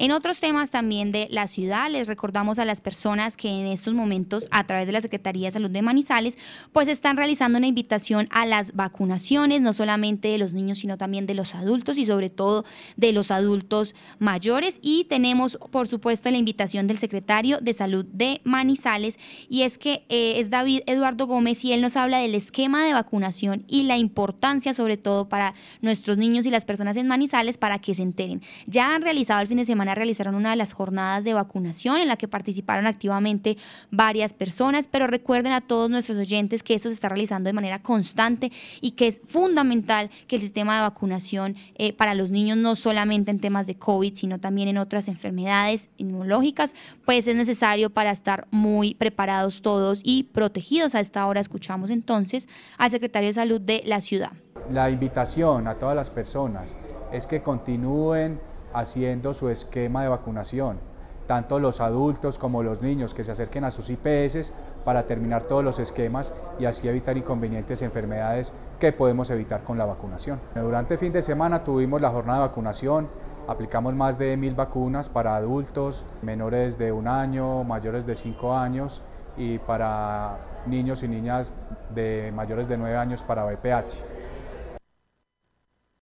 En otros temas también de la ciudad, les recordamos a las personas que en estos momentos, a través de la Secretaría de Salud de Manizales, pues están realizando una invitación a las vacunaciones, no solamente de los niños, sino también de los adultos y sobre todo de los adultos mayores. Y tenemos, por supuesto, la invitación del secretario de Salud de Manizales, y es que eh, es David Eduardo Gómez y él nos habla del esquema de vacunación y la importancia, sobre todo, para nuestros niños y las personas en Manizales para que se enteren. Ya han realizado el fin de semana, realizaron una de las jornadas de vacunación en la que participaron activamente varias personas, pero recuerden a todos nuestros oyentes que esto se está realizando de manera constante y que es fundamental que el sistema de vacunación eh, para los niños, no solamente en temas de COVID, sino también en otras enfermedades inmunológicas, pues es necesario para estar muy preparados todos y protegidos. A esta hora escuchamos entonces al secretario de Salud de la ciudad. La invitación a todas las personas es que continúen haciendo su esquema de vacunación, tanto los adultos como los niños que se acerquen a sus IPS para terminar todos los esquemas y así evitar inconvenientes enfermedades que podemos evitar con la vacunación. Durante el fin de semana tuvimos la jornada de vacunación, aplicamos más de mil vacunas para adultos, menores de un año, mayores de cinco años y para niños y niñas de mayores de nueve años para VPH.